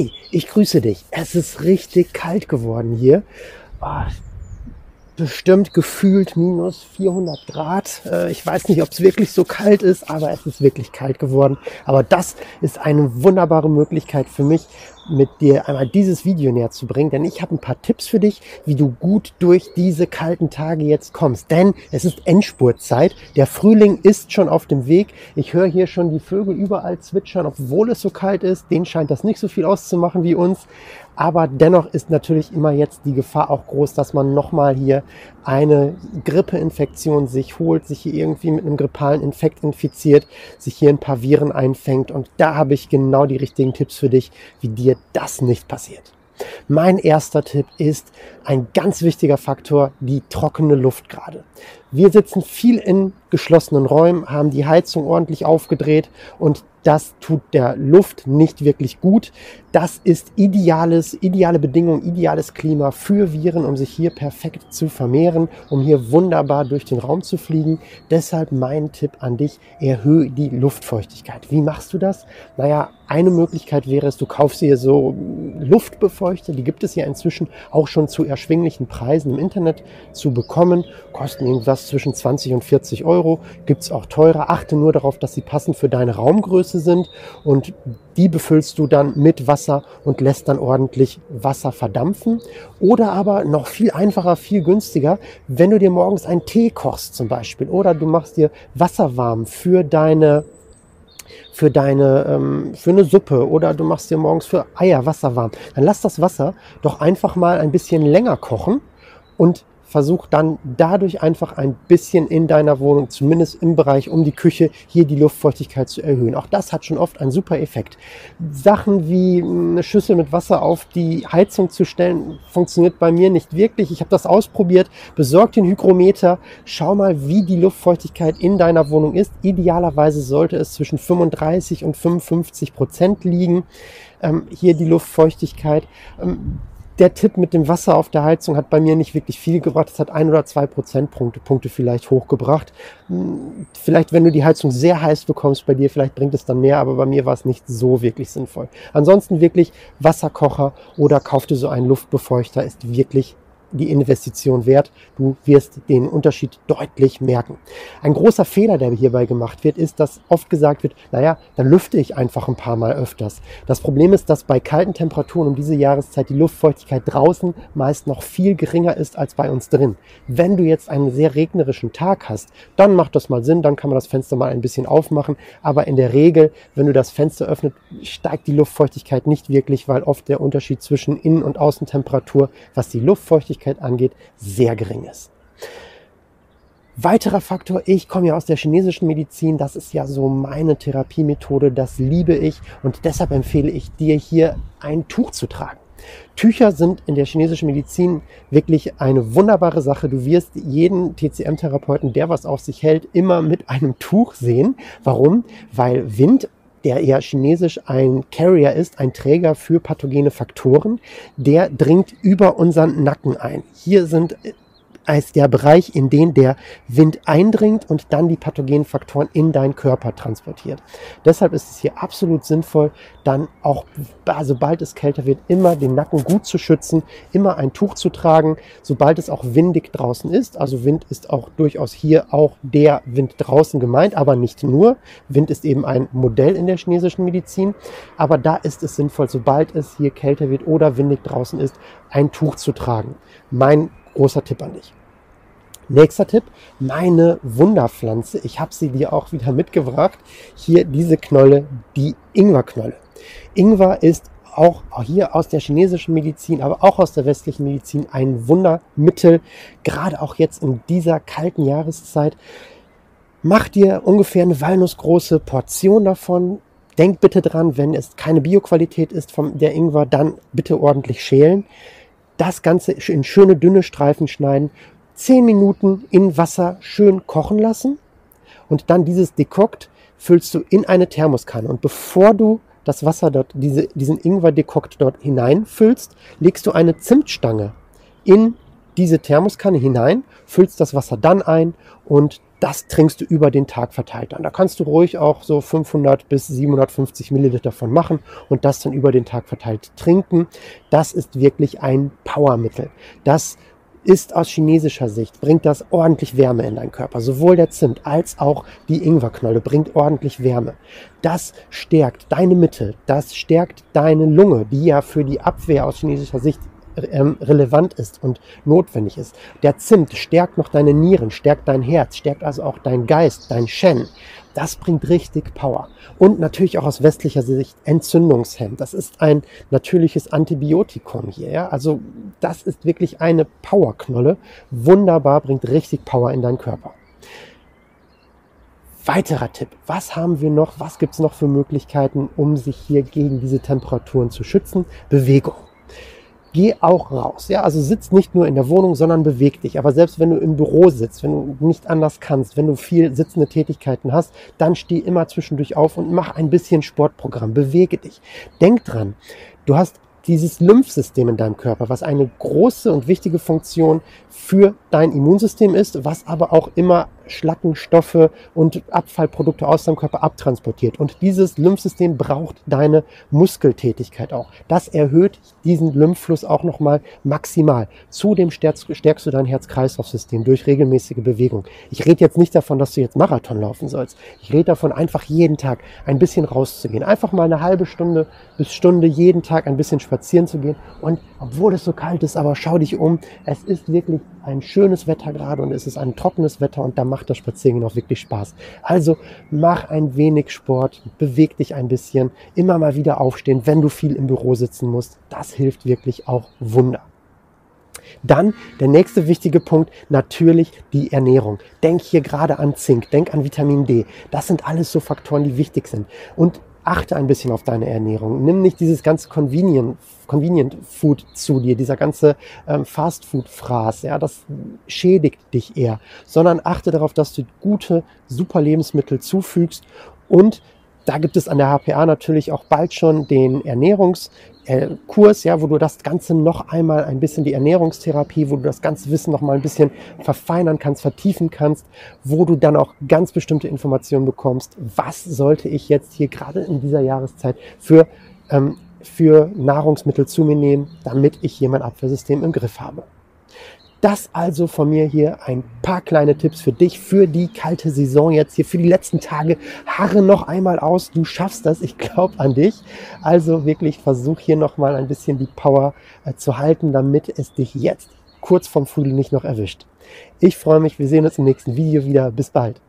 Hi, ich grüße dich. Es ist richtig kalt geworden hier. Oh, bestimmt gefühlt minus 400 Grad. Äh, ich weiß nicht, ob es wirklich so kalt ist, aber es ist wirklich kalt geworden. Aber das ist eine wunderbare Möglichkeit für mich, mit dir einmal dieses Video näher zu bringen, denn ich habe ein paar Tipps für dich, wie du gut durch diese kalten Tage jetzt kommst. Denn es ist Endspurtzeit. Der Frühling ist schon auf dem Weg. Ich höre hier schon die Vögel überall zwitschern, obwohl es so kalt ist. Denen scheint das nicht so viel auszumachen wie uns. Aber dennoch ist natürlich immer jetzt die Gefahr auch groß, dass man nochmal hier eine Grippeinfektion sich holt, sich hier irgendwie mit einem grippalen Infekt infiziert, sich hier ein paar Viren einfängt. Und da habe ich genau die richtigen Tipps für dich, wie dir das nicht passiert. Mein erster Tipp ist ein ganz wichtiger Faktor, die trockene Luft gerade. Wir sitzen viel in geschlossenen Räumen, haben die Heizung ordentlich aufgedreht und das tut der Luft nicht wirklich gut. Das ist ideales, ideale Bedingungen, ideales Klima für Viren, um sich hier perfekt zu vermehren, um hier wunderbar durch den Raum zu fliegen. Deshalb mein Tipp an dich, erhöhe die Luftfeuchtigkeit. Wie machst du das? Naja, eine Möglichkeit wäre es, du kaufst hier so Luftbefeuchter, die gibt es ja inzwischen auch schon zu erschwinglichen Preisen im Internet zu bekommen, kosten irgendwas zwischen 20 und 40 Euro, gibt es auch teurer. Achte nur darauf, dass sie passend für deine Raumgröße sind und die befüllst du dann mit Wasser und lässt dann ordentlich Wasser verdampfen. Oder aber noch viel einfacher, viel günstiger, wenn du dir morgens einen Tee kochst zum Beispiel oder du machst dir Wasser warm für deine für deine, ähm, für eine Suppe oder du machst dir morgens für Eier Wasser warm, dann lass das Wasser doch einfach mal ein bisschen länger kochen und versuch dann dadurch einfach ein bisschen in deiner Wohnung, zumindest im Bereich um die Küche, hier die Luftfeuchtigkeit zu erhöhen. Auch das hat schon oft einen super Effekt. Sachen wie eine Schüssel mit Wasser auf die Heizung zu stellen, funktioniert bei mir nicht wirklich. Ich habe das ausprobiert. Besorg den Hygrometer. Schau mal, wie die Luftfeuchtigkeit in deiner Wohnung ist. Idealerweise sollte es zwischen 35 und 55 Prozent liegen. Ähm, hier die Luftfeuchtigkeit. Ähm, der Tipp mit dem Wasser auf der Heizung hat bei mir nicht wirklich viel gebracht. Es hat ein oder zwei Prozentpunkte Punkte vielleicht hochgebracht. Hm, vielleicht, wenn du die Heizung sehr heiß bekommst bei dir, vielleicht bringt es dann mehr, aber bei mir war es nicht so wirklich sinnvoll. Ansonsten wirklich Wasserkocher oder kauf dir so einen Luftbefeuchter, ist wirklich die Investition wert. Du wirst den Unterschied deutlich merken. Ein großer Fehler, der hierbei gemacht wird, ist, dass oft gesagt wird, naja, dann lüfte ich einfach ein paar Mal öfters. Das Problem ist, dass bei kalten Temperaturen um diese Jahreszeit die Luftfeuchtigkeit draußen meist noch viel geringer ist als bei uns drin. Wenn du jetzt einen sehr regnerischen Tag hast, dann macht das mal Sinn, dann kann man das Fenster mal ein bisschen aufmachen. Aber in der Regel, wenn du das Fenster öffnet, steigt die Luftfeuchtigkeit nicht wirklich, weil oft der Unterschied zwischen Innen- und Außentemperatur, was die Luftfeuchtigkeit Luftfeuchtigkeit angeht, sehr gering ist. Weiterer Faktor, ich komme ja aus der chinesischen Medizin, das ist ja so meine Therapiemethode, das liebe ich und deshalb empfehle ich dir hier ein Tuch zu tragen. Tücher sind in der chinesischen Medizin wirklich eine wunderbare Sache. Du wirst jeden TCM-Therapeuten, der was auf sich hält, immer mit einem Tuch sehen. Warum? Weil Wind der ja chinesisch ein Carrier ist, ein Träger für pathogene Faktoren, der dringt über unseren Nacken ein. Hier sind als der Bereich, in den der Wind eindringt und dann die pathogenen Faktoren in deinen Körper transportiert. Deshalb ist es hier absolut sinnvoll, dann auch, sobald es kälter wird, immer den Nacken gut zu schützen, immer ein Tuch zu tragen, sobald es auch windig draußen ist. Also Wind ist auch durchaus hier auch der Wind draußen gemeint, aber nicht nur. Wind ist eben ein Modell in der chinesischen Medizin. Aber da ist es sinnvoll, sobald es hier kälter wird oder windig draußen ist, ein Tuch zu tragen. Mein großer Tipp an dich. Nächster Tipp, meine Wunderpflanze. Ich habe sie dir auch wieder mitgebracht. Hier diese Knolle, die Ingwerknolle. Ingwer ist auch hier aus der chinesischen Medizin, aber auch aus der westlichen Medizin ein Wundermittel, gerade auch jetzt in dieser kalten Jahreszeit. Mach dir ungefähr eine walnussgroße Portion davon. Denk bitte dran, wenn es keine Bioqualität ist vom der Ingwer, dann bitte ordentlich schälen. Das Ganze in schöne dünne Streifen schneiden 10 Minuten in Wasser schön kochen lassen und dann dieses Dekokt füllst du in eine Thermoskanne. Und bevor du das Wasser dort, diese, diesen Ingwer-Dekokt dort hineinfüllst, legst du eine Zimtstange in diese Thermoskanne hinein, füllst das Wasser dann ein und das trinkst du über den Tag verteilt an. Da kannst du ruhig auch so 500 bis 750 Milliliter von machen und das dann über den Tag verteilt trinken. Das ist wirklich ein Powermittel. Das ist aus chinesischer Sicht, bringt das ordentlich Wärme in deinen Körper. Sowohl der Zimt als auch die Ingwerknolle bringt ordentlich Wärme. Das stärkt deine Mitte, das stärkt deine Lunge, die ja für die Abwehr aus chinesischer Sicht ähm, relevant ist und notwendig ist. Der Zimt stärkt noch deine Nieren, stärkt dein Herz, stärkt also auch dein Geist, dein Shen. Das bringt richtig Power. Und natürlich auch aus westlicher Sicht Entzündungshemd. Das ist ein natürliches Antibiotikum hier. Ja? Also das ist wirklich eine Powerknolle. Wunderbar, bringt richtig Power in deinen Körper. Weiterer Tipp. Was haben wir noch? Was gibt es noch für Möglichkeiten, um sich hier gegen diese Temperaturen zu schützen? Bewegung geh auch raus. Ja, also sitz nicht nur in der Wohnung, sondern beweg dich. Aber selbst wenn du im Büro sitzt, wenn du nicht anders kannst, wenn du viel sitzende Tätigkeiten hast, dann steh immer zwischendurch auf und mach ein bisschen Sportprogramm. Bewege dich. Denk dran, du hast dieses Lymphsystem in deinem Körper, was eine große und wichtige Funktion für dein Immunsystem ist, was aber auch immer Schlackenstoffe und Abfallprodukte aus deinem Körper abtransportiert. Und dieses Lymphsystem braucht deine Muskeltätigkeit auch. Das erhöht diesen Lymphfluss auch nochmal maximal. Zudem stärkst, du dein Herz-Kreislauf-System durch regelmäßige Bewegung. Ich rede jetzt nicht davon, dass du jetzt Marathon laufen sollst. Ich rede davon, einfach jeden Tag ein bisschen rauszugehen. Einfach mal eine halbe Stunde bis Stunde jeden Tag ein bisschen spazieren zu gehen. Und obwohl es so kalt ist, aber schau dich um. Es ist wirklich ein schönes Wetter gerade und es ist ein trockenes Wetter und da macht das Spaziergehen auch wirklich Spaß. Also mach ein wenig Sport, beweg dich ein bisschen, immer mal wieder aufstehen, wenn du viel im Büro sitzen musst. Das hilft wirklich auch Wunder. Dann der nächste wichtige Punkt, natürlich die Ernährung. Denk hier gerade an Zink, denk an Vitamin D. Das sind alles so Faktoren, die wichtig sind. Und achte ein bisschen auf deine Ernährung. Nimm nicht dieses ganze Convenient, Convenient Food zu dir, dieser ganze ähm, Fast Food Fraß, ja, das schädigt dich eher, sondern achte darauf, dass du gute, super Lebensmittel zufügst und da gibt es an der HPA natürlich auch bald schon den Ernährungskurs, ja, wo du das Ganze noch einmal ein bisschen die Ernährungstherapie, wo du das ganze Wissen noch mal ein bisschen verfeinern kannst, vertiefen kannst, wo du dann auch ganz bestimmte Informationen bekommst. Was sollte ich jetzt hier gerade in dieser Jahreszeit für, ähm, für Nahrungsmittel zu mir nehmen, damit ich hier mein Abwehrsystem im Griff habe? Das also von mir hier ein paar kleine Tipps für dich, für die kalte Saison jetzt hier, für die letzten Tage. Harre noch einmal aus, du schaffst das, ich glaube an dich. Also wirklich versuch hier nochmal ein bisschen die Power äh, zu halten, damit es dich jetzt kurz vom Frühling nicht noch erwischt. Ich freue mich, wir sehen uns im nächsten Video wieder. Bis bald.